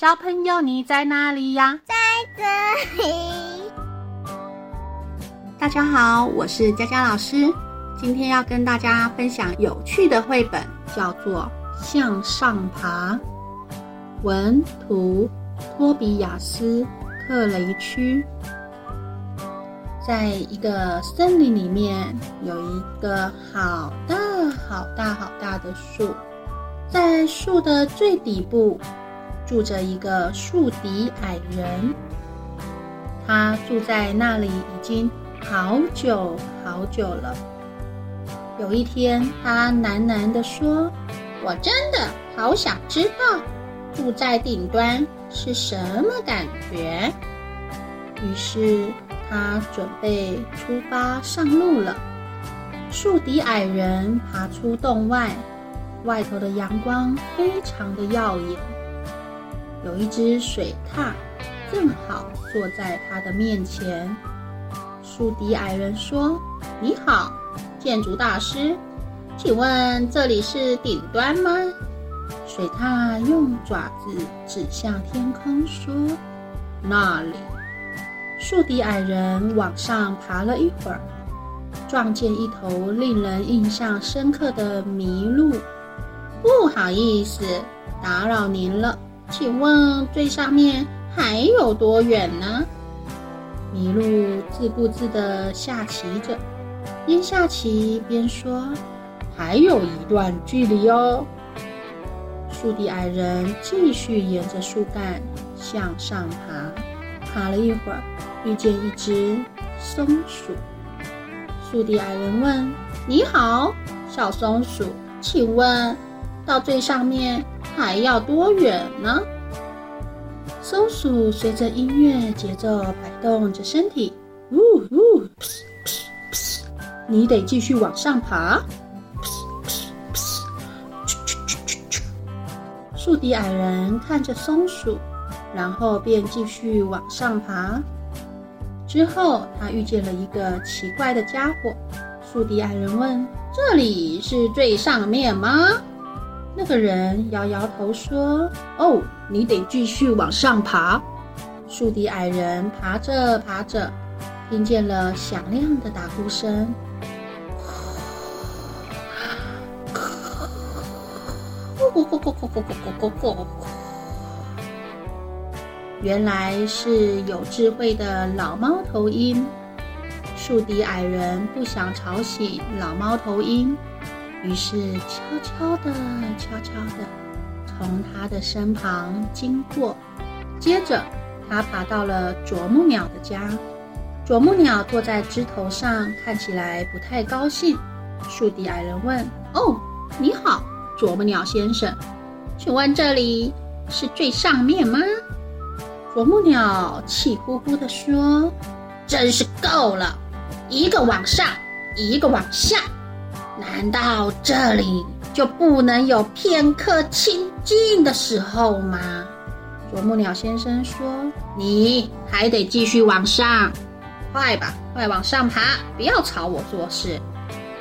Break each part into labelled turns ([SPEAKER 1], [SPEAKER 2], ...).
[SPEAKER 1] 小朋友，你在哪里呀？
[SPEAKER 2] 在这里。
[SPEAKER 1] 大家好，我是佳佳老师，今天要跟大家分享有趣的绘本，叫做《向上爬》。文图：托比亚斯·克雷区。在一个森林里面，有一个好大好大好大的树，在树的最底部住着一个树底矮人。他住在那里已经好久好久了。有一天，他喃喃地说：“我真的好想知道住在顶端是什么感觉。”于是，他准备出发上路了。树底矮人爬出洞外，外头的阳光非常的耀眼。有一只水獭正好坐在他的面前。树底矮人说：“你好，建筑大师，请问这里是顶端吗？”水獭用爪子指向天空说：“那里。”树底矮人往上爬了一会儿，撞见一头令人印象深刻的麋鹿。不好意思，打扰您了，请问最上面还有多远呢？麋鹿自顾自地下棋着，边下棋边说：“还有一段距离哦。”树底矮人继续沿着树干向上爬。爬了一会儿，遇见一只松鼠。树底矮人问：“你好，小松鼠，请问到最上面还要多远呢？”松鼠随着音乐节奏摆动着身体，呜呜，你得继续往上爬，树底矮人看着松鼠。然后便继续往上爬。之后，他遇见了一个奇怪的家伙。树底矮人问：“这里是最上面吗？”这个人摇摇头说，哦，你得继续往上爬，树底矮人爬着爬着听见了响亮的打呼声。原来是有智慧的老猫头鹰，树底矮人不想吵醒老猫头鹰。于是悄悄地、悄悄地从他的身旁经过。接着，他爬到了啄木鸟的家。啄木鸟坐在枝头上，看起来不太高兴。树底矮人问：“哦，你好，啄木鸟先生，请问这里是最上面吗？”啄木鸟气呼呼地说：“真是够了，一个往上，一个往下，难道这里就不能有片刻清静的时候吗？”啄木鸟先生说：“你还得继续往上，快吧，快往上爬，不要吵我做事。”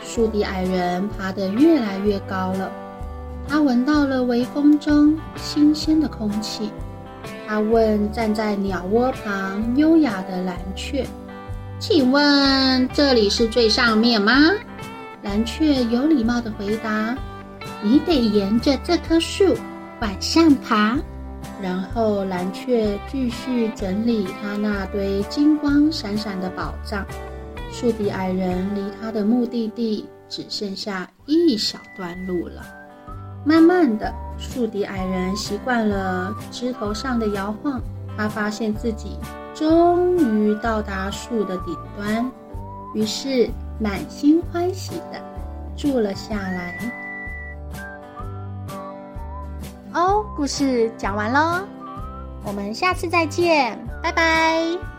[SPEAKER 1] 树底矮人爬得越来越高了，他闻到了微风中新鲜的空气。他问站在鸟窝旁优雅的蓝雀：“请问这里是最上面吗？”蓝雀有礼貌地回答：“你得沿着这棵树往上爬。”然后蓝雀继续整理他那堆金光闪闪的宝藏。树底矮人离他的目的地只剩下一小段路了。慢慢的，树底矮人习惯了枝头上的摇晃，他发现自己终于到达树的顶端，于是满心欢喜的住了下来。哦，故事讲完喽，我们下次再见，拜拜。